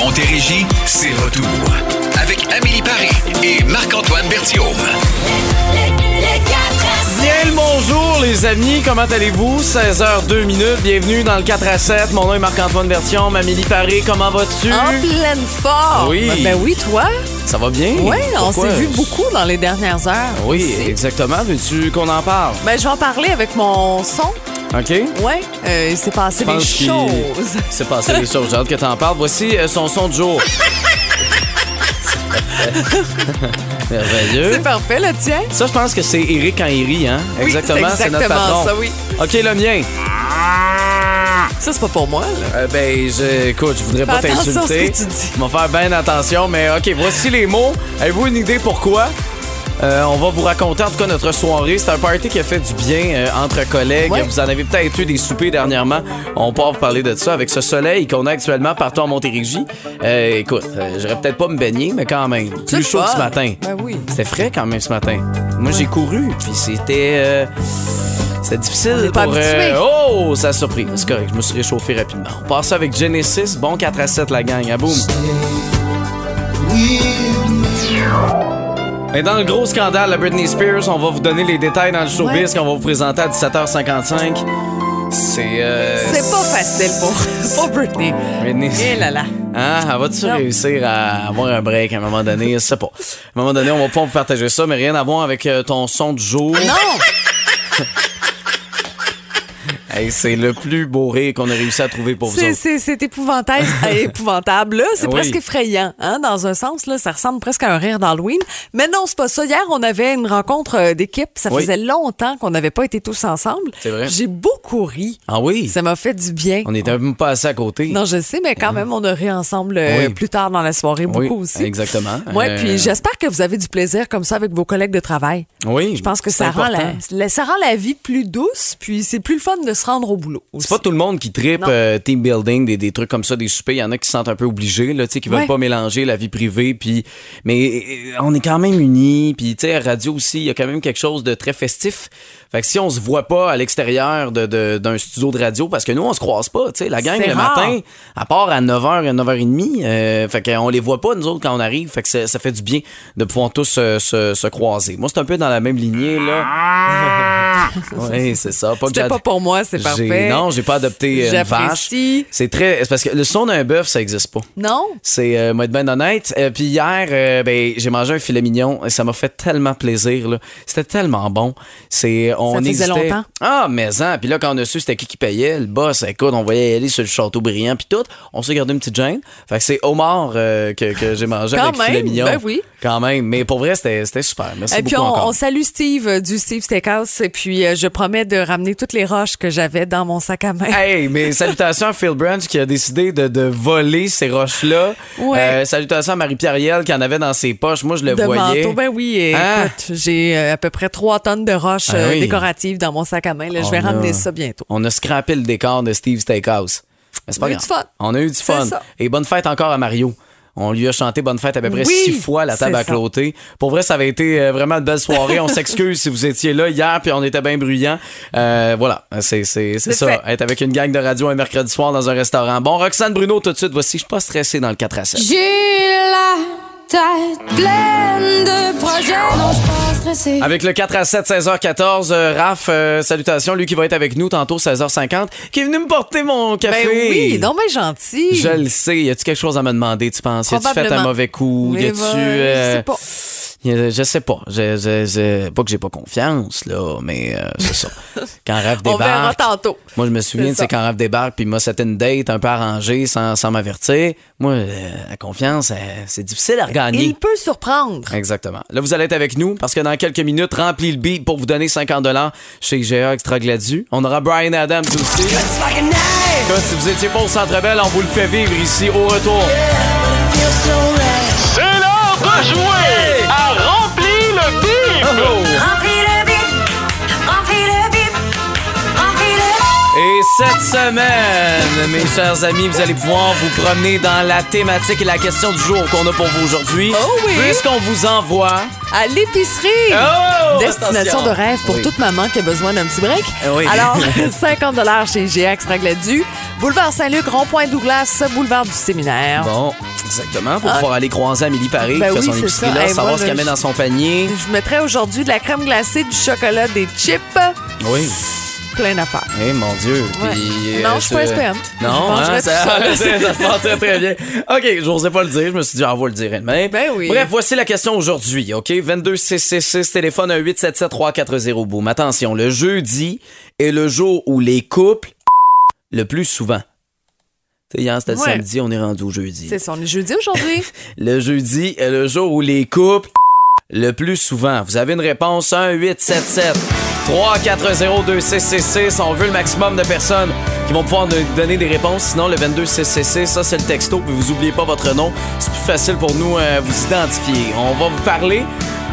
Montérégie, c'est retour. Avec Amélie Paris et Marc-Antoine Berthiaume. Bien le bonjour les amis, comment allez-vous? 16h02 minutes, bienvenue dans le 4 à 7. Mon nom est Marc-Antoine Bertion, Amélie Paré, comment vas-tu? En pleine forme. Oui. Ben oui, toi? Ça va bien? Oui, on s'est vu beaucoup dans les dernières heures. Oui, aussi. exactement. Veux-tu qu'on en parle? Ben, je vais en parler avec mon son. OK? Ouais, euh, il s'est passé des choses. C'est passé des choses. J'ai hâte que t'en parles. Voici euh, son son de jour. Merveilleux. C'est parfait, le tien? Ça, je pense que c'est Eric quand il rit, hein? Oui, exactement, c'est notre patron. ça, oui. OK, le mien. Ça, c'est pas pour moi, là. Euh, ben, je, écoute, je voudrais pas Fais t'insulter. que tu dis. Je vais faire bien attention, mais OK, voici les mots. Avez-vous une idée pourquoi? Euh, on va vous raconter en tout cas notre soirée. C'est un party qui a fait du bien euh, entre collègues. Ouais. Vous en avez peut-être eu des soupers dernièrement. On peut vous parler de ça avec ce soleil qu'on a actuellement partout en Montérégie. Euh, écoute, euh, j'aurais peut-être pas me baigner, mais quand même. Plus chaud ce matin. Ben oui. C'était frais quand même ce matin. Moi, j'ai couru, puis c'était. euh, c'était difficile pour. habitué. oh, ça a surpris. C'est correct, je me suis réchauffé rapidement. On passe ça avec Genesis. Bon 4 à 7, la gang. À boum. Et dans le gros scandale de Britney Spears, on va vous donner les détails dans le showbiz Ouais. qu'on va vous présenter à 17h55. C'est. euh, C'est pas facile pour, pour Britney. Britney. Eh là là. Hein, elle va-tu réussir à avoir un break à un moment donné? Je sais pas. À un moment donné, on va pas vous partager ça, mais rien à voir avec euh, ton son du jour. Non! Hey, c'est le plus beau rire qu'on a réussi à trouver pour vous C'est- épouvantable. Épouvantable. Là, c'est Oui. presque effrayant. Hein? Dans un sens, là, ça ressemble presque à un rire d'Halloween. Mais non, c'est pas ça. Hier, on avait une rencontre euh, d'équipe. Ça Oui. faisait longtemps qu'on n'avait pas été tous ensemble. C'est vrai. J'ai beaucoup ri. Ah oui? Ça m'a fait du bien. On était même pas assez à côté. Non, je sais, mais quand même, on a ri ensemble euh, Oui. plus tard dans la soirée, beaucoup aussi. exactement. Oui, Euh, puis j'espère que vous avez du plaisir comme ça avec vos collègues de travail. Oui. Je pense que ça rend, la- ça rend la vie plus douce, puis c'est plus le fun de se rendre au boulot. C'est pas tout le monde qui tripe euh, team building, des, des trucs comme ça, des soupers. Il y en a qui se sentent un peu obligés, là, qui veulent Ouais. pas mélanger la vie privée. Puis, mais euh, on est quand même unis. Puis, tu sais, à radio aussi, il y a quand même quelque chose de très festif. Fait que si on se voit pas à l'extérieur de- de- d'un studio de radio, parce que nous, on se croise pas, tu sais, la gang le rare. matin, à part à 9h et 9h30, euh, fait qu'on les voit pas, nous autres, quand on arrive. Fait que ça, ça fait du bien de pouvoir tous euh, se, se croiser. Moi, c'est un peu dans la même lignée, là. oui, c'est ça. Pas C'était pour moi, c'est parfait. Non, j'ai pas adopté une vache. C'est très. c'est parce que le son d'un bœuf, ça existe pas. Non? C'est, euh, moi, être bien honnête. Euh, Puis hier, euh, ben, j'ai mangé un filet mignon et ça m'a fait tellement plaisir. là. C'était tellement bon. C'est, on Ça faisait hésitait. longtemps? Ah, mais hein. Puis là, quand on a su c'était qui qui payait, le boss, écoute, on voyait aller sur le château brillant puis tout. On s'est gardé une petite gêne. Fait que c'est euh, que, que j'ai mangé Quand avec filet même, mignon. ben oui. Quand même. Mais pour vrai, c'était, super. Merci Et puis beaucoup on, encore. on salue Steve euh, du Steve Steakhouse et puis euh, je promets de ramener toutes les roches que j'avais dans mon sac à main. Hey, mais salutations à Phil Branch qui a décidé de, de voler ces roches-là. Ouais. Euh, salutations à Marie-Pierre qui en avait dans ses poches. Moi, je le de voyais. manteau. Ben oui, et Hein? écoute, j'ai à peu près 3 tonnes de roches Ah oui. décoratives dans mon sac à main. Là, je vais a- ramener ça bientôt. On a scrappé le décor de Steve Steakhouse. Mais c'est On pas a eu grave. du fun. On a eu du fun. Et bonne fête encore à Mario. On lui a chanté bonne fête à peu près Oui, six fois la table à cloter. Pour vrai, ça avait été euh, vraiment une belle soirée. On s'excuse si vous étiez là hier puis on était bien bruyants. Euh, voilà, c'est ça. fait. Être avec une gang de radio un mercredi soir dans un restaurant. Bon, Roxane Bruno, tout de suite, voici. Je suis pas stressé dans le 4 à 7. J'ai la tête pleine de projets. Non, je stressée. Avec le 4 à 7, 16h14, euh, Raph, euh, salutations, lui qui va être avec nous tantôt 16h50, qui est venu me porter mon café. Ben oui, donc ben gentil. Je le sais. Y a-tu quelque chose à me demander, tu penses? Y a-tu fait un mauvais coup? Mais Y a-tu. ben, euh, Je sais pas. a- je sais pas. Je, je- je- pas que j'ai pas confiance, là, mais euh, c'est ça. Quand Raph On verra débarque. tantôt. Moi, je me souviens, C'est tu sais, ça. quand Raph débarque, puis il m'a c'était une date un peu arrangée sans, sans m'avertir. Moi, euh, la confiance, euh, c'est difficile à Il peut surprendre. Exactement. Là, vous allez être avec nous parce que dans quelques minutes, remplis le beat pour vous donner 50 chez IGA Extra Gladu. On aura Brian Adams aussi. Écoute, si vous étiez pas au Centre Bell, on vous le fait vivre ici au retour. C'est l'heure de jouer à Rempli le bip! Et cette semaine, mes chers amis, vous allez pouvoir vous promener dans la thématique et la question du jour qu'on a pour vous aujourd'hui. Oh oui. Puisqu'on vous envoie. À l'épicerie! Oh! Destination Attention. de rêve pour Oui. toute maman qui a besoin d'un petit break. Eh oui. Alors, 50 chez GA Extra Gladu, boulevard Saint-Luc, rond-point Douglas, boulevard du Séminaire. Bon, exactement, pour pouvoir aller croiser Amélie Paris Ben qui fait oui, son épicerie là, Hey, savoir moi, ce qu'elle met dans son panier. Je mettrais aujourd'hui de la crème glacée, du chocolat, des chips, Oui. Plein d'affaires. Eh mon Dieu. Ouais. Puis, Non, euh, je suis pas SPM. Je Non, mangerais hein, ça, se passait très bien. OK, j'osais pas le dire. Je me suis dit, ah, on va le dire demain. Ben oui. Bref, voici la question aujourd'hui. OK, 22 666 téléphone à 877 340 boom. Attention, le jeudi est le jour où les couples le plus souvent. Tu sais, c'était le samedi, on est rendu au jeudi. C'est ça, on est jeudi aujourd'hui. Le jeudi est le jour où les couples le plus souvent. Vous avez une réponse 1 877 340 2666. On veut le maximum de personnes qui vont pouvoir nous donner des réponses. Sinon, le 22666, ça c'est le texto. Puis vous oubliez pas votre nom. C'est plus facile pour nous euh, vous identifier. On va vous parler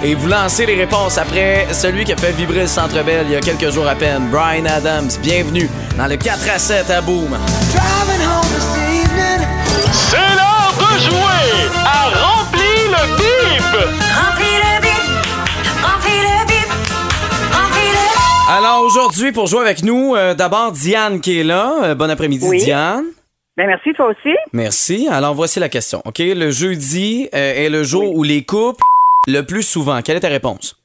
et vous lancer les réponses après celui qui a fait vibrer le Centre Bell il y a quelques jours à peine, Brian Adams. Bienvenue dans le 4 à 7 à Boom. C'est l'heure de jouer à Remplis le bip. Remplis le bip, Alors aujourd'hui, pour jouer avec nous, euh, d'abord Diane qui est là. Euh, bon après-midi, Oui. Diane. Ben merci, toi aussi. Merci. Alors voici la question. OK, le jeudi euh, est le jour où les couples le plus souvent? Quelle est ta réponse?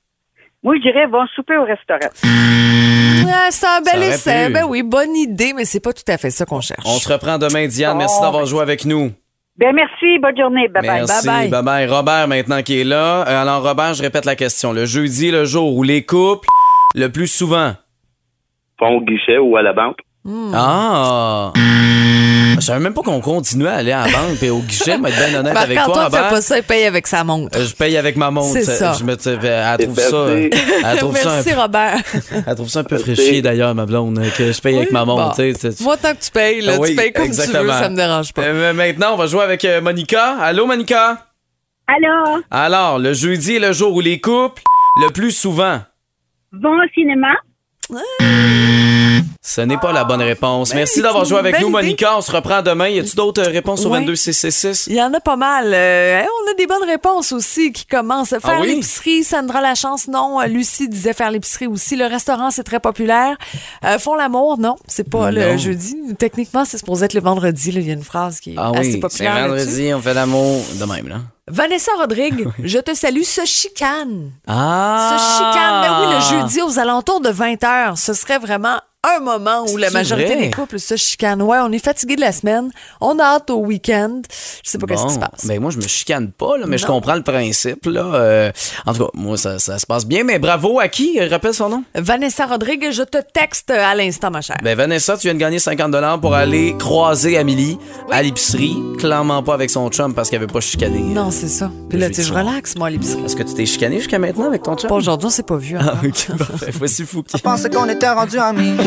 Moi, je dirais, vont souper au restaurant. Ah, c'est un Ça bel aurait essai. Ben oui, bonne idée, mais c'est pas tout à fait ça qu'on cherche. On se reprend demain, Diane. Merci Oh, d'avoir ben- joué avec nous. Ben merci, bonne journée. Bye bye. Merci. bye. Bye bye. Robert maintenant qui est là. Alors Robert, je répète la question. Le jeudi est le jour où les couples le plus souvent? au guichet ou à la banque. Ah! Je savais même pas qu'on continuait à aller à la banque et au guichet, mais être bien honnête avec toi, Marc-Antoine fait Robert. pas ça, il paye avec sa montre. Euh, Je paye avec ma montre. C'est ça. Je me, elle trouve ça. fait. Elle trouve ça un Merci, Robert. Elle trouve ça un peu fraîchier d'ailleurs, ma blonde, euh, que je paye avec ma montre. Bon. tu sais, tu- Moi, tant que tu payes, là, Ah oui, tu payes comme tu exactement. veux, ça me dérange pas. Euh, maintenant, on va jouer avec euh, Monica. Allô, Monica? Alors, Alors, le jeudi est le jour où les couples, le plus souvent. Vont au cinéma. Ce n'est pas la bonne réponse. Merci c'est d'avoir joué avec nous. Monica. On se reprend demain. Y a-tu d'autres euh, réponses au Ouais. 22666? Il y en a pas mal. Euh, hey, on a des bonnes réponses aussi qui commencent. Faire Ah oui? l'épicerie, Sandra la chance, non. Euh, Lucie disait faire l'épicerie aussi. Le restaurant, c'est très populaire. Euh, font l'amour, non. C'est pas le jeudi. Techniquement, c'est supposé être le vendredi. là. Il y a une phrase qui est Ah assez oui, c'est populaire. là-dessus. vendredi, on fait l'amour de même, là. Vanessa Rodrigue, je te salue, se chicane. Ah! Se chicane. Ben oui, le jeudi aux alentours de 20 h, ce serait vraiment un moment où la majorité vrai? des couples se chicanent. Ouais, on est fatigué de la semaine. On a hâte au week-end. Je sais pas qu'est-ce qui se Bon, passe. Ben moi, je me chicane pas, là, mais je comprends le principe. Là. Euh, en tout cas, moi, ça, ça se passe bien. Mais bravo à qui? Rappelle son nom. Vanessa Rodrigue, je te texte à l'instant, ma chère. Ben Vanessa, tu viens de gagner 50 pour aller croiser Amélie à l'épicerie. Clairement pas avec son chum parce qu'elle avait pas chicané. Non, c'est ça. Puis là, Je tu sais, je relaxe, moi, à l'épicerie. Est-ce que tu t'es chicané jusqu'à maintenant avec ton chum? Pas aujourd'hui, on s'est pas vu. Ah, ok, parfait. Voici Fouki. pensais qu'on était rendu amis.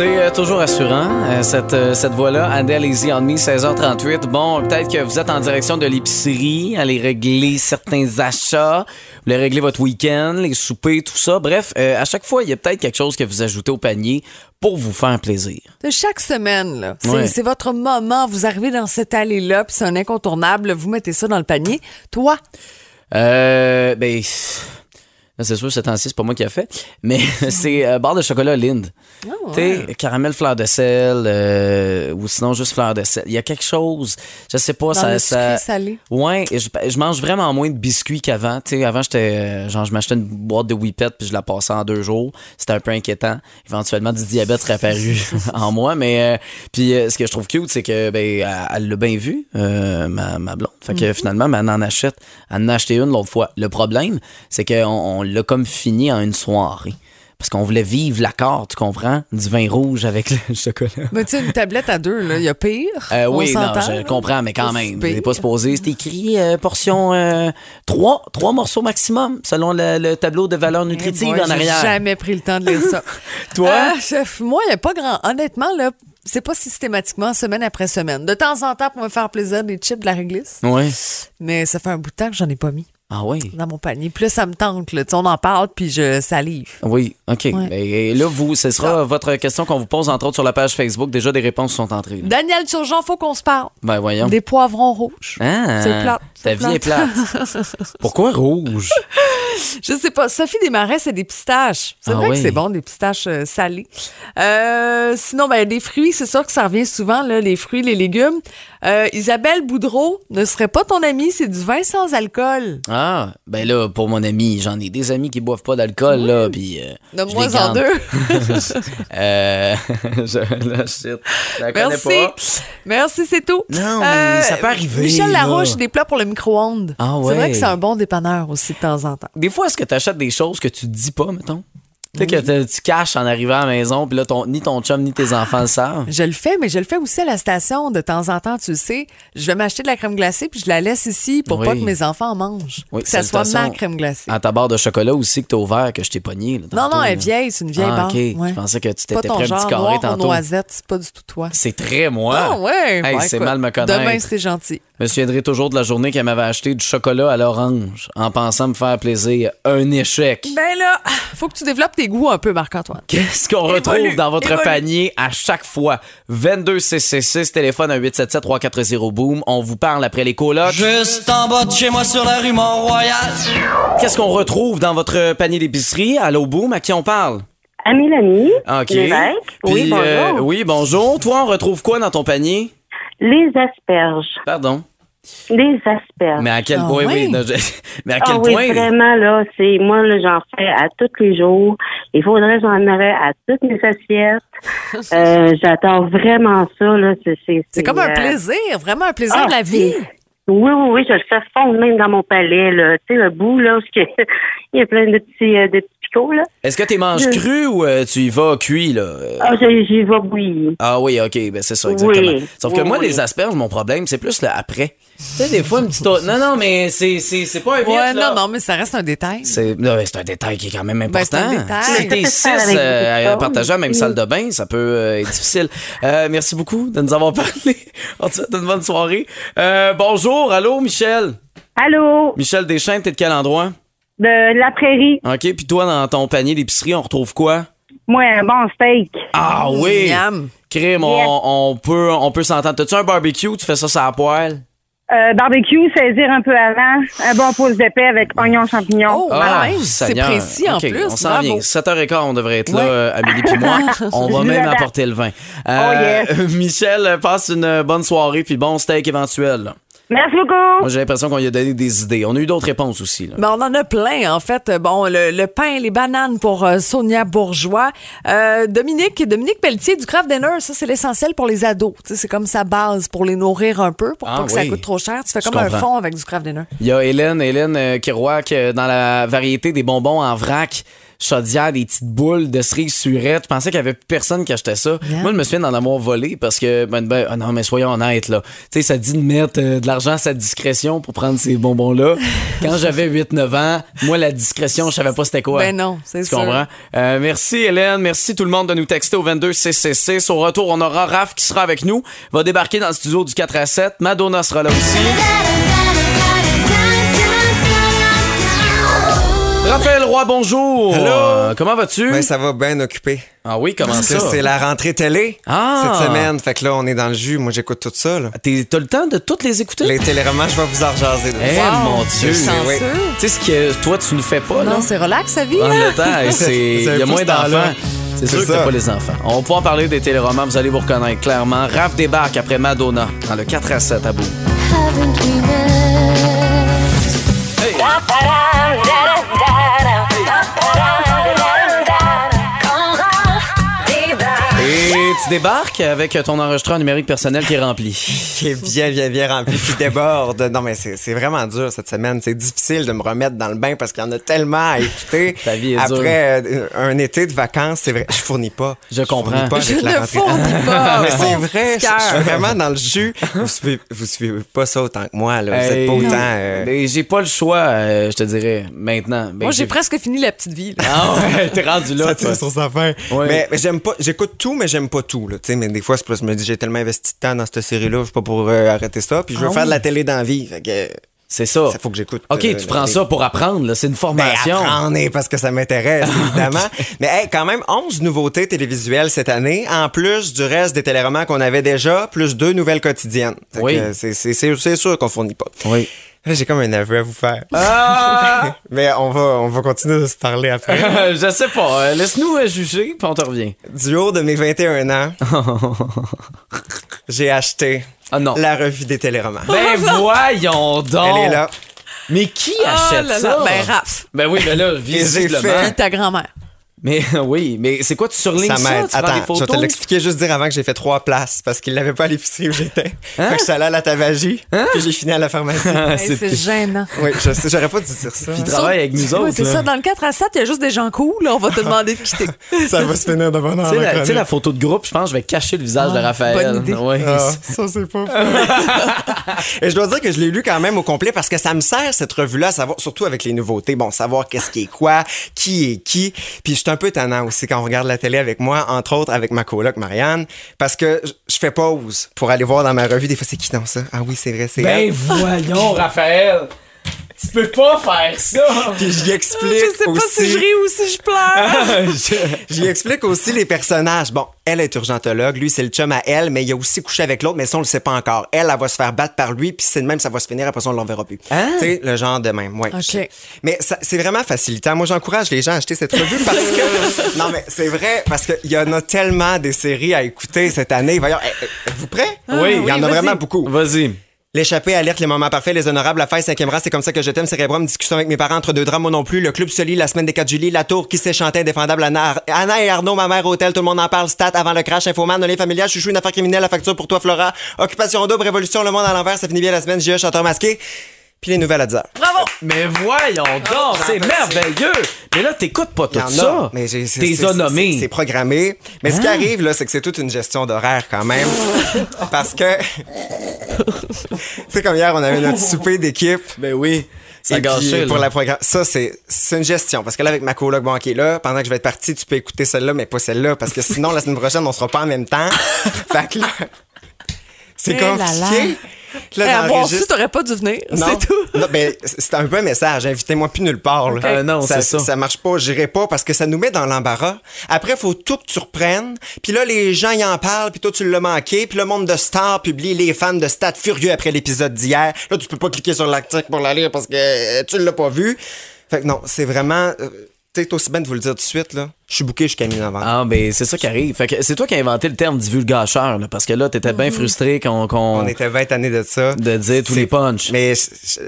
C'est euh, toujours rassurant, euh, cette, euh, cette voix-là. Adele Easy on Me, 16h38. Bon, peut-être que vous êtes en direction de l'épicerie, aller régler certains achats, vous voulez régler votre week-end, les soupers, tout ça. Bref, euh, à chaque fois, il y a peut-être quelque chose que vous ajoutez au panier pour vous faire plaisir. De chaque semaine, là. C'est Ouais. c'est votre moment. Vous arrivez dans cette allée-là, puis c'est un incontournable. Vous mettez ça dans le panier. Toi, Euh, ben, c'est sûr, ce temps-ci, c'est pas moi qui a fait, mais c'est euh, barre de chocolat Linde. Ah, Tu sais, caramel fleur de sel, euh, ou sinon juste fleur de sel. Il y a quelque chose, je sais pas, dans ça, le ça- salé. Ouais, je, je mange vraiment moins de biscuits qu'avant. Tu avant, j'étais, euh, genre, je m'achetais une boîte de Whippet puis je la passais en deux jours. C'était un peu inquiétant. Éventuellement, du diabète serait apparu en moi. Mais, euh, puis, ce que je trouve cute, c'est que, ben, elle- l'a bien vu, ma, ma blonde. Fait que finalement, ben, elle en achète. Elle en a acheté une l'autre fois. Le problème, c'est qu'on on, l'a comme fini en une soirée. Parce qu'on voulait vivre l'accord, tu comprends? Du vin rouge avec le chocolat. Mais tu sais, une tablette à deux, là, il y a pire. Euh, oui, non, je comprends, mais quand même, pire. pas supposé. C'est écrit euh, portion euh, trois, trois morceaux maximum, selon le, le tableau de valeur nutritive Eh boy, en arrière. J'ai jamais pris le temps de lire ça. Toi? Euh, chef, moi, il n'y a pas grand. Honnêtement, là, c'est pas systématiquement semaine après semaine. De temps en temps, pour me faire plaisir, des chips de la réglisse. Oui. Mais ça fait un bout de temps que j'en ai pas mis. Ah oui. dans mon panier. Puis là, ça me tente. Là. Tu sais, On en parle, puis je salive. Oui, OK. Ouais. Et là, vous, ce sera votre question qu'on vous pose, entre autres, sur la page Facebook. Déjà, des réponses sont entrées. là. Daniel Turgeon, faut qu'on se parle. Ben, voyons. Des poivrons rouges. Ah, C'est plate, Ta c'est vie est plate. Pourquoi rouge? Je sais pas. Sophie Desmarais, c'est des pistaches. C'est Ah vrai oui. que c'est bon, des pistaches euh, salées. Euh, sinon, ben, des fruits, c'est sûr que ça revient souvent, là, les fruits, les légumes. Euh, Isabelle Boudreau ne serait pas ton amie, c'est du vin sans alcool. Ah, ben là, pour mon ami, j'en ai des amis qui boivent pas d'alcool, là, puis... euh, moins les en deux. Euh, je, là, shit, je la Merci. pas. Merci, c'est tout. Euh, Non, mais ça peut arriver, Michel là. Larouche, des plats pour le micro-ondes. Ah C'est vrai ouais. que c'est un bon dépanneur aussi de temps en temps. Des fois, est-ce que tu achètes des choses que tu dis pas, mettons? Tu sais, que tu caches en arrivant à la maison, puis là, ton, ni ton chum ni tes enfants le savent. Je le fais, mais je le fais aussi à la station de temps en temps, tu le sais. Je vais m'acheter de la crème glacée puis je la laisse ici pour Oui. pas que mes enfants en mangent. Oui, que ça soit ma crème glacée. À ta barre de chocolat aussi que t'as ouvert, que je t'ai pogné. là, non, non, elle est vieille, c'est une vieille Ah, barre. OK. Ouais. Je pensais que tu t'étais pris un genre, petit carré tantôt. noisettes, c'est pas du tout toi. C'est très moi. Ah ouais, Hey, ouais, c'est mal me connaître. Demain, c'était gentil. Je me souviendrai toujours de la journée qu'elle m'avait acheté du chocolat à l'orange en pensant me faire plaisir. Un échec. Ben là, faut que tu développes tes goûts un peu, Marc-Antoine. Qu'est-ce qu'on retrouve Évolue, dans votre évolue. panier à chaque fois? 22 666 téléphone à 877 340 boom. On vous parle après les colocs. Juste en bas de chez moi sur la rue Mont-Royal. Qu'est-ce qu'on retrouve dans votre panier d'épicerie? Allô, boom, à qui on parle? À Mélanie. OK. Lévesque. Oui, Puis, bonjour. euh, oui, bonjour. Toi, on retrouve quoi dans ton panier? Les asperges. Pardon? Les asperges. Mais à quel Ah point, oui. non, je- Mais à quel ah oui, point? vraiment, là, c'est, moi, là, j'en fais à tous les jours. Il faudrait que j'en aurais à toutes mes assiettes. Euh, j'adore vraiment ça, là. C'est, c'est, C'est comme un euh, plaisir, vraiment un plaisir ah, de la vie. c'est- Oui, oui, oui, je le fais fondre même dans mon palais, là. Tu sais, le bout, là, y a- il y a plein de petits, euh, de petits là. Est-ce que tu manges Je- cru ou euh, tu y vas cuit, là? Ah, j'y j'y vais bouillir. Ah oui, OK, ben c'est ça, exactement. Oui, Sauf que oui, moi, oui. les asperges, mon problème, c'est plus le après. Tu sais, des fois, une petite... autre- Non, non, mais c'est, c'est, c'est pas un Ouais, là. non, non, mais ça reste un détail. C'est, non, c'est un détail qui est quand même important. Ben, c'est un détail. Si t'es six euh, à partager la même salle de bain, ça peut euh, être difficile. Euh, merci beaucoup de nous avoir parlé. On te souhaite une bonne soirée. Euh, bonjour, allô, Michel? Allô? Michel Deschamps, t'es de quel endroit? De la prairie. OK, puis toi, dans ton panier d'épicerie, on retrouve quoi? Moi, un bon steak. Ah oui! Miam. Crème, on, Yes. on peut, on peut s'entendre. T'as-tu un barbecue? Tu fais ça sur la poêle? Euh, barbecue, saisir un peu avant. Un bon pouce d'épais avec oignons, champignons. Oh, Ah, ouais, c'est précis en plus. On s'en vient. 7h15, on devrait être là, Ouais. euh, Amélie puis moi. On va même apporter le vin. Oh, yes. Michel, euh, passe une bonne soirée puis bon steak éventuel. Merci beaucoup. Moi, j'ai l'impression qu'on lui a donné des idées. On a eu d'autres réponses aussi. Là. Ben, on en a plein, en fait. Bon, le, le pain, les bananes pour euh, Sonia Bourgeois. Euh, Dominique, Dominique Pelletier du Craft Dinner, ça, c'est l'essentiel pour les ados. Tu sais, C'est comme sa base pour les nourrir un peu, pour Ah pas que ça oui. coûte trop cher. Tu fais comme un fond avec du Craft Dinner. Il y a Hélène, Hélène euh, Kiroak, euh, dans la variété des bonbons en vrac. Chaudière, des petites boules de cerises surettes. Je pensais qu'il y avait personne qui achetait ça. Yeah. Moi, je me souviens d'en avoir volé parce que, ben, ben, ah non, mais soyons honnêtes, là. Tu sais, ça dit de mettre euh, de l'argent à sa discrétion pour prendre ces bonbons-là. Quand j'avais 8-9 ans, moi, la discrétion, je savais pas c'était quoi. Ben non, c'est Tu sûr. comprends? Euh, merci Hélène, merci tout le monde de nous texter au 22 CCC. Au retour, on aura Raph qui sera avec nous, va débarquer dans le studio du 4 à 7. Madonna sera là aussi. Raphaël Roy, bonjour. Hello. Euh, comment vas-tu? Ben, ça va bien occupé. Ah oui, comment ça? c'est la rentrée télé Ah. cette semaine. Fait que là, on est dans le jus. Moi, j'écoute tout ça. T'es- T'as le temps de toutes les écouter? Les téléromans, je vais vous en rejaser. de Eh ça. mon Dieu. Oui. Tu sais ce que toi tu ne fais pas, là? Non, c'est relax, sa vie. Le temps, c'est- il y a moins d'enfants. C'est C'est sûr que pas les enfants. On va pouvoir parler des téléromans, vous allez vous reconnaître clairement. Raph débarque après Madonna dans le 4 à 7 à bout. Et tu débarques avec ton enregistreur numérique personnel qui est rempli. Qui est bien, bien, bien rempli, qui déborde. Non, mais c'est c'est vraiment dur cette semaine. C'est difficile de me remettre dans le bain parce qu'il y en a tellement à écouter. Ta vie est dure. Après euh, un été de vacances, c'est vrai, je fournis pas. Je comprends. fournis pas Je avec la ne rentrée. fournis pas. mais c'est vrai, je, je suis vraiment dans le jus. Vous suivez, vous suivez pas ça autant que moi, là. Vous êtes Hey, pas autant. euh, j'ai pas le choix, euh, je te dirais, maintenant. Ben, Moi, j'ai presque fini la petite vie. là. Ah ouais, t'es rendu là. ça tire sur sa fin. Ouais. Mais, mais j'aime pas, j'écoute tout, mais j'aime pas tout, là. Mais des fois, c'est parce que je me dis, j'ai tellement investi de temps dans cette série-là, je suis pas pour euh, arrêter ça. Puis je veux Ah faire oui. de la télé dans la vie. Fait que, C'est ça. Ça faut que j'écoute. OK, euh, tu prends les- ça pour apprendre. C'est une Ben, formation. apprendre, hein, parce que ça m'intéresse, évidemment. Mais hey, quand même, 11 nouveautés télévisuelles cette année, en plus du reste des téléromans qu'on avait déjà, plus deux nouvelles quotidiennes. Fait Oui. c'est sûr qu'on fournit pas. Oui. J'ai comme un aveu à vous faire. Ah! Mais on va, on va continuer de se parler après. je sais pas. Euh, Laisse-nous euh, juger, puis on te revient. Du haut de mes 21 ans, j'ai acheté Ah non. la revue des téléromans. Ben voyons donc. Elle est là. Mais qui Oh achète là ça? là. Ben, Raph. Ben oui, ben là, j'ai visiblement. fait- Ta grand-mère. Mais oui, mais c'est quoi, tu surlignes ça? Ça? tu des Attends, je vais te l'expliquer juste dire avant que j'ai fait trois places parce qu'il l'avait pas à l'épicerie où j'étais. Fait que je suis allé à la tabagie, puis j'ai fini à la pharmacie. Ah, Hey, c'est gênant. oui, je sais, j'aurais pas dû dire ça. Puis travaille avec nous Ouais, autres. c'est ça, dans le 4 à 7, il y a juste des gens cool, là, on va te demander de quitter. ça va se finir de bonne heure. Tu sais, la, la tu sais, la chronique. photo de groupe, je pense que je vais cacher le visage de Ah, Raphaël. bonne idée. Ouais. Ah, ça, c'est pas. Et je dois dire que je l'ai lu quand même au complet parce que ça me sert, cette revue-là, savoir, surtout avec les nouveautés, bon, savoir qu'est-ce qui est quoi, qui est qui. Puis je suis un peu tannant aussi quand on regarde la télé avec moi, entre autres avec ma coloc Marianne, parce que je- je fais pause pour aller voir dans ma revue. Des fois, c'est qui dans ça? Ah oui, c'est vrai, c'est Ben elle. voyons, Raphaël. Tu peux pas faire ça. Puis j'y explique Je sais pas aussi. si je ris ou si je pleure. J'y explique aussi les personnages. Bon, elle est urgentologue, lui c'est le chum à elle, mais il a aussi couché avec l'autre, mais ça on le sait pas encore. Elle, elle va se faire battre par lui, puis c'est de même ça va se finir, après ça on l'enverra plus. Ah. Tu sais, le genre de même, ouais. OK. Mais c'est vraiment facilitant. Moi j'encourage les gens à acheter cette revue parce que non mais c'est vrai parce qu'il y en a tellement des séries à écouter cette année. Voyons, eh, eh, êtes-vous prêts? Oui. il y en oui, a vraiment beaucoup. Vas-y. L'échappée, alerte, les moments parfaits, les honorables, la faille, cinquième race, c'est comme ça que je t'aime, cérébrum, discussion avec mes parents entre deux drames, moi non plus, le club soli, la semaine des 4 juillet, la tour qui s'est chantée, indéfendable, Anna, Anna et Arnaud, ma mère, hôtel, tout le monde en parle, stat, avant le crash, infoman, olé familial, chouchou, une affaire criminelle, la facture pour toi, Flora, occupation double, révolution, le monde à l'envers, ça finit bien la semaine, j'ai chanteur masqué, puis les nouvelles à 10 heures. Bravo! Mais voyons donc, c'est merveilleux. Mais là, t'écoutes pas y tout a, ça. mais j'ai- c'est- T'es c'est- c'est- nommé. C'est programmé. Mais ce qui arrive, là, c'est que c'est toute une gestion d'horaire quand même. parce que. tu sais, comme hier, on avait notre souper d'équipe. Ben oui. Ça puis, gâché. pour la programme. Ça, c'est c'est une gestion. Parce que là, avec ma coloc, bon, ok, là, pendant que je vais être parti, tu peux écouter celle-là, mais pas celle-là. Parce que sinon, la semaine prochaine, on sera pas en même temps. fait que là. C'est là là. compliqué. Là, Eh, j'enregistre- t'aurais pas dû venir. C'est tout. non, ben, c'est un peu un message. Invitez-moi plus nulle part. là. Euh, non, c'est ça. Ça marche pas. J'irai pas parce que ça nous met dans l'embarras. Après, faut tout que tu reprennes. Puis là, les gens y en parlent. Puis toi, tu l'as manqué. Puis le monde de Star publie les fans de Stade furieux après l'épisode d'hier. Là, tu peux pas cliquer sur l'article pour la lire parce que euh, tu l'as pas vu. Fait que non, c'est vraiment. euh, tu sais, aussi bien de vous le dire tout de suite, là. Je suis booké jusqu'à mi-novembre. Ah, ben c'est ça qui arrive. Fait que c'est toi qui as inventé le terme divulgacheur, là, parce que là, t'étais bien frustré qu'on, qu'on- On était 20 années de ça. de dire tous les punchs. Mais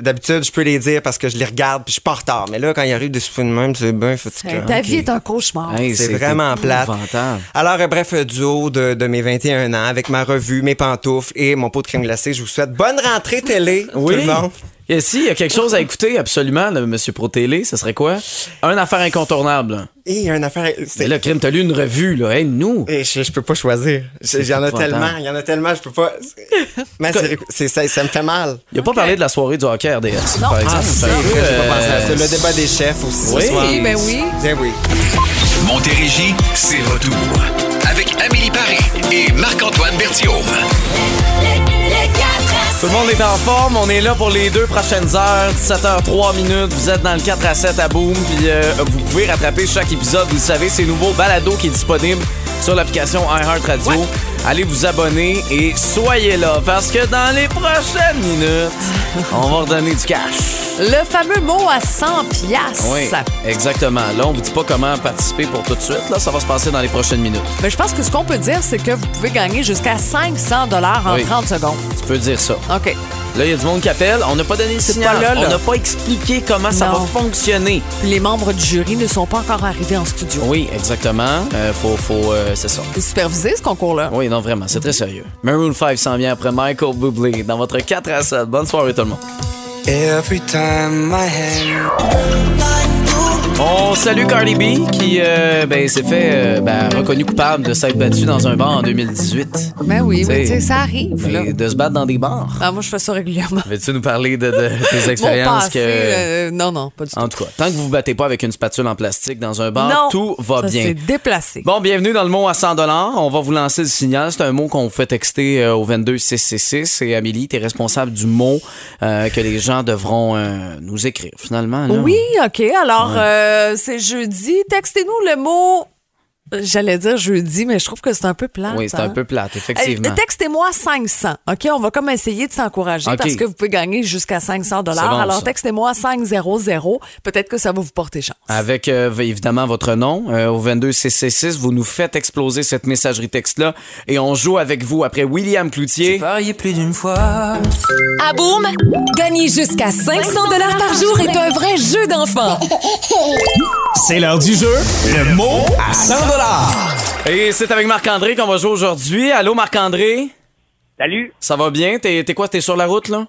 d'habitude, je peux les dire parce que je les regarde puis je suis pas en retard. Mais là, quand il arrive des soupers de même, c'est bien fatigant. Ta vie est un cauchemar. Hey, C'est vraiment plate. épouvantable. Alors, euh, bref, euh, du haut de, de mes 21 ans, avec ma revue, mes pantoufles et mon pot de crème glacée, je vous souhaite bonne rentrée télé, Oui. tout le monde. Et si, il y a quelque chose à écouter absolument, là, Monsieur Pro Télé, ce serait quoi? Un affaire incontournable. Et il y a une affaire... Mais c'est- là, Crime, t'as lu une revue, là. Hey, nous. Et je, je peux pas choisir. Je- Il y en a épouvantable. tellement, il y en a tellement, je peux pas... Mais c'est- ça, ça me fait mal. Il a pas parlé de la soirée du hockey RDS, Non. par exemple. Ah, c'est un pas euh, pensé à ça. Le débat des chefs aussi Oui. ce soir. Oui, ben oui. Bien oui. Montérégie, c'est retour. Avec Amélie Paris et Marc-Antoine Berthiaume. Tout le monde est en forme. On est là pour les deux prochaines heures. 17h03 minutes. Vous êtes dans le 4 à 7 à Boom. Puis euh, vous pouvez rattraper chaque épisode. Vous le savez, c'est nouveau balado qui est disponible sur l'application iHeartRadio. Allez vous abonner et soyez là parce que dans les prochaines minutes, on va redonner du cash. Le fameux mot à 100 piastres. Oui, exactement. Là, on vous dit pas comment participer pour tout de suite. Là, ça va se passer dans les prochaines minutes. Mais je pense que ce qu'on peut dire, c'est que vous pouvez gagner jusqu'à 500 dollars en Oui. 30 secondes. Tu peux dire ça. OK. Là, il y a du monde qui appelle. On n'a pas donné le signal. pas là, là. On n'a pas expliqué comment ça va fonctionner. Les membres du jury ne sont pas encore arrivés en studio. Oui, exactement. Euh, faut, faut, euh, c'est ça. C'est supervisé, ce concours-là. Oui, non, vraiment, c'est très sérieux. Maroon 5 s'en vient après Michael Bublé dans votre 4 à 7. Bonne soirée tout le monde. Every time my hand On salue Cardi B qui euh, ben, s'est fait euh, ben, reconnu coupable de s'être battu dans un bar en 2018. Ben oui, mais T'sais, ça arrive. là. De se battre dans des bars. Ah, moi, je fais ça régulièrement. Veux-tu nous parler de, de tes expériences que... euh, non, non, pas du tout. En tout cas, tant que vous vous battez pas avec une spatule en plastique dans un bar, non, tout va ça bien. s'est déplacé. Bon, bienvenue dans le mot à 100 On va vous lancer le signal. C'est un mot qu'on vous fait texter au 22666. Et Amélie, tu es responsable du mot que les gens devront nous écrire, finalement. là. Oui, OK. Alors, euh, c'est jeudi. Textez-nous le mot. J'allais dire jeudi, mais je trouve que c'est un peu plat. Oui, c'est un peu plate, effectivement. Euh, Textez-moi 500. OK, on va comme essayer de s'encourager parce que vous pouvez gagner jusqu'à 500 dollars. Bon, Alors textez-moi 500. Peut-être que ça va vous porter chance. Avec euh, évidemment votre nom euh, au 22666, vous nous faites exploser cette messagerie texte-là et on joue avec vous après William Cloutier. Varié plus d'une fois. À Boom, gagner jusqu'à 500 dollars par jour est un vrai jeu d'enfant. C'est l'heure du jeu. Le mot à 100 Et c'est avec Marc-André qu'on va jouer aujourd'hui. Allô Marc-André? Salut. Ça va bien? T'es t'es quoi? T'es sur la route là?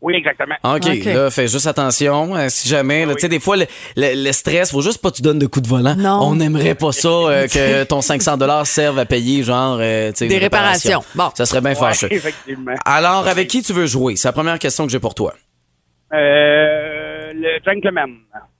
Oui, exactement. OK, là, fais juste attention. euh, si jamais, Oui. tu sais, des fois, le, le- le stress, faut juste pas que tu donnes de coups de volant. Non. On n'aimerait pas ça, euh, que ton 500 serve à payer, genre, euh, tu sais, Des réparations. Bon. Ça serait bien Ouais, fâcheux. effectivement. Alors, avec qui tu veux jouer? C'est la première question que j'ai pour toi. Euh, le gentleman.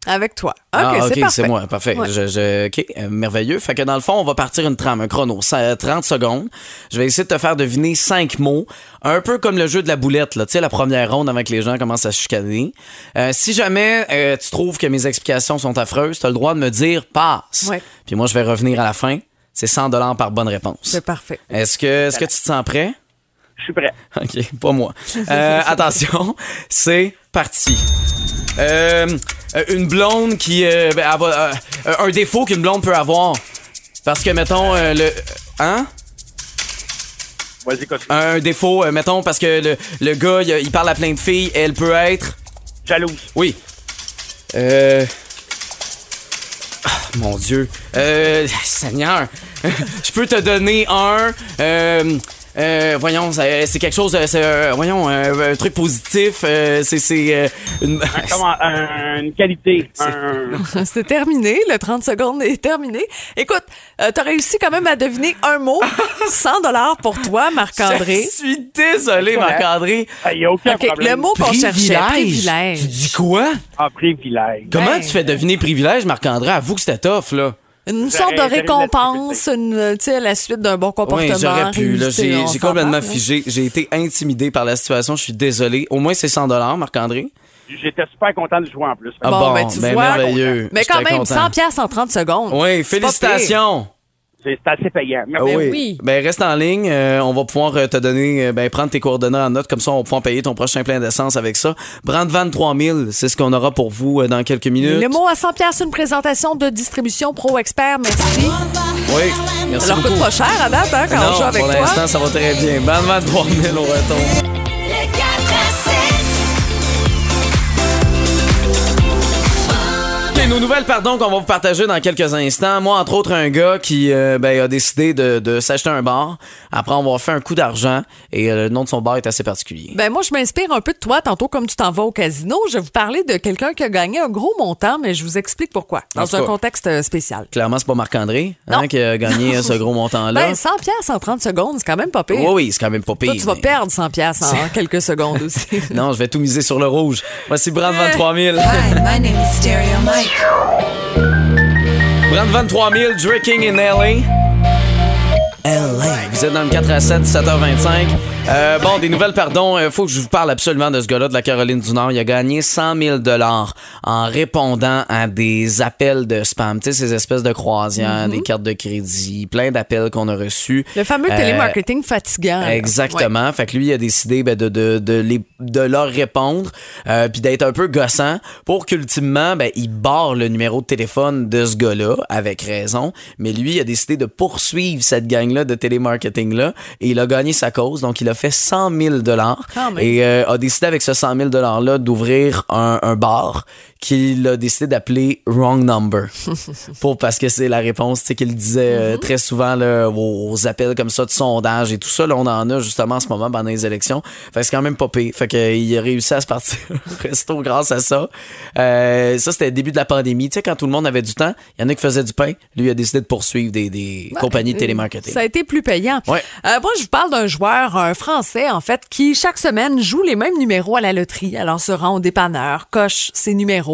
Avec toi. OK, ah, c'est parfait. c'est moi, parfait. Ouais. Je, je- OK, euh, merveilleux. Fait que dans le fond, on va partir une trame, un chrono, ça- 30 secondes. Je vais essayer de te faire deviner cinq mots, un peu comme le jeu de la boulette, là, tu sais, la première ronde avant que les gens commencent à se chicaner. Euh, si jamais euh, tu trouves que mes explications sont affreuses, tu as le droit de me dire passe. Ouais. Puis moi, je vais revenir à la fin. C'est 100 par bonne réponse. C'est parfait. Est-ce que, est-ce que tu te sens prêt? Je suis prêt. OK, pas moi. Euh, attention, c'est parti. Euh, euh, une blonde qui... euh, ben, elle va- euh, un défaut qu'une blonde peut avoir. Parce que, mettons, euh, le... Hein? Vas-y, continue. Un défaut, euh, mettons, parce que le, le gars, il, il parle à plein de filles, elle peut être... Jalouse. Oui. Euh... ah, mon Dieu. Euh... Seigneur. Je peux te donner un... Euh... euh, voyons, c'est c'est quelque chose, euh, c'est, euh, voyons, euh, un truc positif, euh, c'est, c'est euh, une... Un- une qualité. Un... C'est terminé. Le 30 secondes est terminé. Écoute, euh, t'as réussi quand même à deviner un mot. 100 dollars pour toi, Marc-André. Je suis désolé, Marc-André. Il n'y a aucun problème. le mot qu'on cherchait, privilège. Tu dis quoi? Ah, privilège. Comment Ben, tu fais deviner privilège, Marc-André? Avoue que c'était tough, là. Une sorte de récompense, une, tu sais, à la suite d'un bon comportement. Oui, j'aurais pu. J'ai, complètement parle, hein. figé. J'ai été intimidé par la situation. Je suis désolé. Au moins, c'est 100 Marc-André. J'étais super content de jouer en plus. Ah Bon, bon, ben, tu ben, vois. merveilleux. Mais quand même, content. 100 pièces en 30 secondes. Oui, félicitations. C'est c'est assez payant. Ah Merci. Ben oui. Ben reste en ligne. Euh, on va pouvoir euh, te donner, euh, ben prendre tes coordonnées en note. Comme ça, on va pouvoir payer ton prochain plein d'essence avec ça. Brandvan 3000, c'est ce qu'on aura pour vous euh, dans quelques minutes. Le mot à 100 pièces, une présentation de distribution Pro Expert. Merci. Oui, merci Ça leur coûte beaucoup. pas cher à date hein, quand non, on joue avec pour toi. l'instant, ça va très bien. Brandvan 3000 au retour. Nos nouvelles, pardon, qu'on va vous partager dans quelques instants. Moi, entre autres, un gars qui euh, ben, a décidé de, de s'acheter un bar. Après, on va faire un coup d'argent et euh, le nom de son bar est assez particulier. Ben moi, je m'inspire un peu de toi. Tantôt, comme tu t'en vas au casino, je vais vous parler de quelqu'un qui a gagné un gros montant, mais je vous explique pourquoi. Dans un cas. contexte euh, spécial. Clairement, c'est pas Marc-André hein, qui a gagné ce gros montant-là. Ben, 100 pièces en 30 secondes, c'est quand même pas pire. oui, oui, c'est quand même pas pire. Toi, tu vas perdre 100 pièces en quelques secondes aussi. Non, je vais tout miser sur le rouge. Voici Brand 23000. Hi, my name is Stereo Mike. Brand 23000, Drinking in LA. LA. Vous êtes dans le 4 à 7, 17h25. Euh, bon, des nouvelles, pardon. Il faut que je vous parle absolument de ce gars-là de la Caroline du Nord. Il a gagné 100 000 en répondant à des appels de spam. Tu sais, ces espèces de croisières, Mhm. des cartes de crédit, plein d'appels qu'on a reçus. Le fameux Euh, télémarketing fatigant. Exactement. Fait que lui, il a décidé ben, de, de, de, les- de leur répondre, euh, puis d'être un peu gossant pour qu'ultimement, ben, il barre le numéro de téléphone de ce gars-là, avec raison. Mais lui, il a décidé de poursuivre cette gang-là de télémarketing-là, et il a gagné sa cause. Donc, il a fait 100 000 Quand même. et euh, a décidé avec ce 100 000 $-là d'ouvrir un, un bar qu'il a décidé d'appeler Wrong Number. pour, parce que c'est la réponse, qu'il disait euh, Mm-hmm. très souvent là, aux, appels comme ça de sondage et tout ça. Là, on en a justement en ce moment pendant les élections. Fait c'est quand même pas pire. Fait qu'il a réussi à se partir au resto grâce à ça. Euh, ça, c'était le début de la pandémie. Tu sais, quand tout le monde avait du temps, il y en a qui faisaient du pain. Lui, il a décidé de poursuivre des, des compagnies de télémarketing. Ça a été plus payant. Ouais. Euh, moi, je vous parle d'un joueur, un Français, en fait, qui chaque semaine joue les mêmes numéros à la loterie. Alors, se rend au dépanneur, coche ses numéros,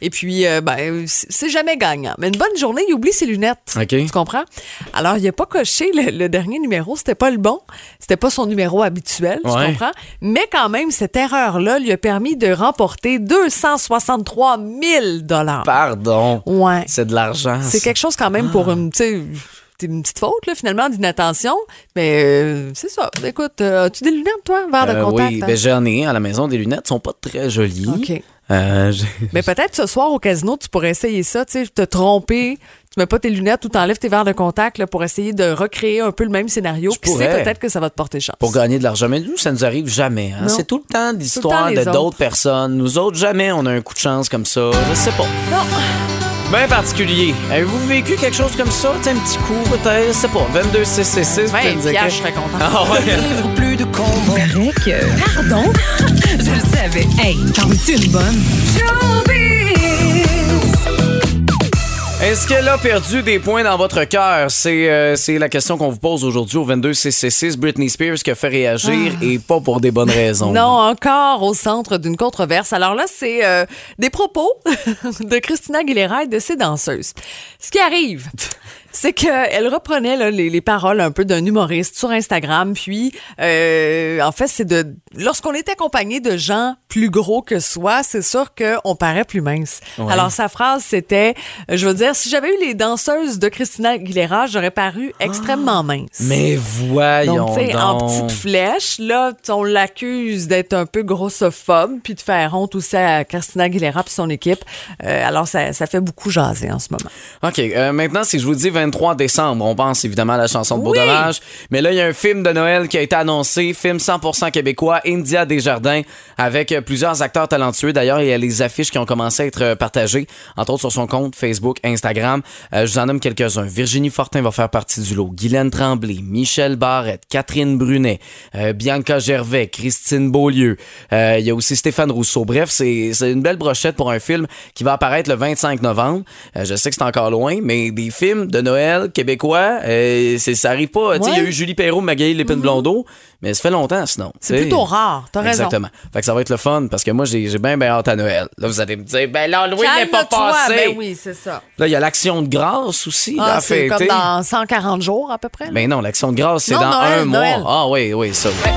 et puis, euh, ben, c'est jamais gagnant. Mais une bonne journée, il oublie ses lunettes. Tu comprends? Alors, il n'a pas coché le, le dernier numéro. C'était pas le bon. C'était pas son numéro habituel. Tu Ouais. comprends? Mais quand même, cette erreur-là lui a permis de remporter 263 000 Pardon. Ouais. C'est de l'argent. C'est quelque chose quand même pour une, sais, c'est une petite faute, là, finalement, d'inattention. Mais euh, c'est ça. Écoute, euh, as-tu des lunettes, toi, verre de Euh, contact? oui, hein? ben, j'en ai à la maison des lunettes. sont pas très jolies. OK. Euh, Mais peut-être ce soir au casino, tu pourrais essayer ça, tu sais, te tromper. Tu mets pas tes lunettes ou t'enlèves tes verres de contact là, pour essayer de recréer un peu le même scénario. Sait, pourrais. peut-être que ça va te porter chance. pour gagner de l'argent. Mais nous, ça nous arrive jamais. hein. C'est tout le temps l'histoire de autres. d'autres personnes. Nous autres, jamais on a un coup de chance comme ça. Je sais pas. Non. Bien particulier. Avez-vous vécu quelque chose comme ça? Tu sais, un petit coup, peut-être? Je sais pas. 22 6 6 6 Ouais, Pierre, je serais content. Ah ouais. Livre plus de que. Pardon? Je le savais. Hey, t'en veux-tu une bonne? Est-ce qu'elle a perdu des points dans votre cœur? C'est euh, c'est la question qu'on vous pose aujourd'hui au 22 6 6 6 Britney Spears qui a fait réagir et pas pour des bonnes raisons. Ah. Non, encore au centre d'une controverse. Alors là, c'est euh, des propos de Christina Aguilera et de ses danseuses. Ce qui arrive, c'est qu'elle reprenait là, les, les paroles un peu d'un humoriste sur Instagram. Puis, euh, en fait, c'est de lorsqu'on est accompagné de gens plus gros que soi, c'est sûr qu'on paraît plus mince. Ouais. Alors sa phrase, c'était, euh, je veux dire, si j'avais eu les danseuses de Christina Aguilera, j'aurais paru extrêmement mince. Mais voyons Donc, sais, en donc. petite flèche, là, on l'accuse d'être un peu grossophobe, puis de faire honte aussi à Christina Aguilera puis son équipe. Euh, alors, ça, ça fait beaucoup jaser en ce moment. OK. euh, maintenant, si je vous dis 23 décembre, on pense évidemment à la chanson de Beau Oui! Dommage. Mais là, il y a un film de Noël qui a été annoncé, film 100% québécois, India Desjardins, avec euh, plusieurs acteurs talentueux. D'ailleurs, il y a les affiches qui ont commencé à être euh, partagées, entre autres sur son compte Facebook, Instagram. Euh, je vous en nomme quelques-uns. Virginie Fortin va faire partie du lot. Guylaine Tremblay, Michel Barrette, Catherine Brunet, euh, Bianca Gervais, Christine Beaulieu. Euh, il y a aussi Stéphane Rousseau. Bref, c'est une belle brochette pour un film qui va apparaître le 25 novembre. Je sais que c'est encore loin, mais des films de Noël québécois, euh, c'est- ça arrive pas. Il y a eu Julie Perrault, Magali Lépine Blondeau, mais ça fait longtemps sinon. C'est plutôt rare, t'as raison. Exactement. Fait que ça va être le fun parce que moi, j'ai j'ai bien, bien hâte à Noël. Là, vous allez me dire, ben l'Halloween n'est pas Calme-toi, passé. ben oui, c'est ça. Là, il y a l'action de grâce aussi. là, Ah, à c'est comme dans 140 jours à peu près. là. Ben non, l'action de grâce, c'est Non, dans Noël, un mois. Ah oui, oui, ça. oui.